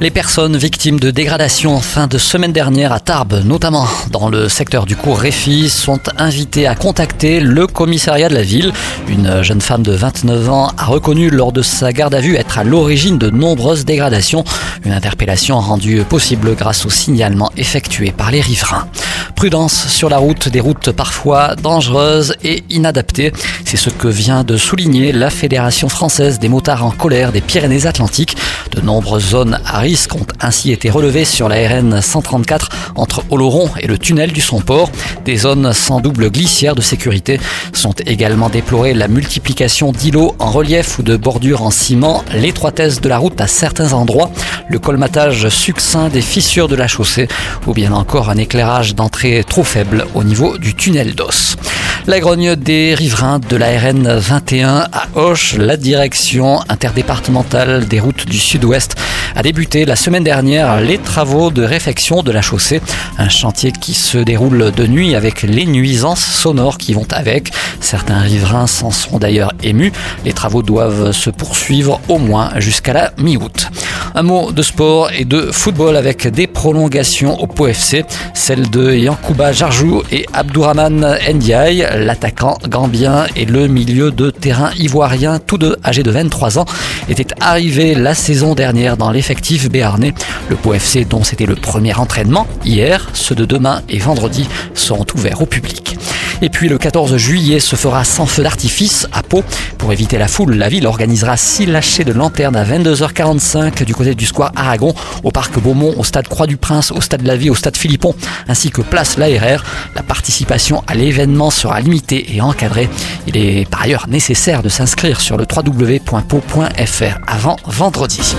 Les personnes victimes de dégradation en fin de semaine dernière à Tarbes, notamment dans le secteur du cours Réfi, sont invitées à contacter le commissariat de la ville. Une jeune femme de 29 ans a reconnu lors de sa garde à vue être à l'origine de nombreuses dégradations. Une interpellation rendue possible grâce au signalement effectué par les riverains. Prudence sur la route, des routes parfois dangereuses et inadaptées. C'est ce que vient de souligner la Fédération française des motards en colère des Pyrénées-Atlantiques. De nombreuses zones à risque ont ainsi été relevées sur la RN 134 entre Oloron et le tunnel du Somport. Des zones sans double glissière de sécurité sont également déplorées la multiplication d'îlots en relief ou de bordures en ciment, l'étroitesse de la route à certains endroits, le colmatage succinct des fissures de la chaussée ou bien encore un éclairage d'entrée trop faible au niveau du tunnel d'os. La grogne des riverains de la RN 21 à Auch, la direction interdépartementale des routes du sud-ouest a débuté la semaine dernière les travaux de réfection de la chaussée. Un chantier qui se déroule de nuit avec les nuisances sonores qui vont avec. Certains riverains s'en sont d'ailleurs émus. Les travaux doivent se poursuivre au moins jusqu'à la mi-août. Un mot de sport et de football avec des prolongations au POFC, celle de Yankouba Jarjou et Abdourahman Ndiaye, l'attaquant gambien et le milieu de terrain ivoirien, tous deux âgés de 23 ans, étaient arrivés la saison dernière dans l'effectif béarnais. Le POFC dont c'était le premier entraînement hier, ceux de demain et vendredi seront ouverts au public. Et puis le 14 juillet se fera sans feu d'artifice à Pau. Pour éviter la foule, la ville organisera six lâchers de lanternes à 22h45 du côté du square Aragon, au parc Beaumont, au stade Croix-du-Prince, au stade La Vie, au stade Philippon, ainsi que place l'ARR. La participation à l'événement sera limitée et encadrée. Il est par ailleurs nécessaire de s'inscrire sur le www.pau.fr avant vendredi.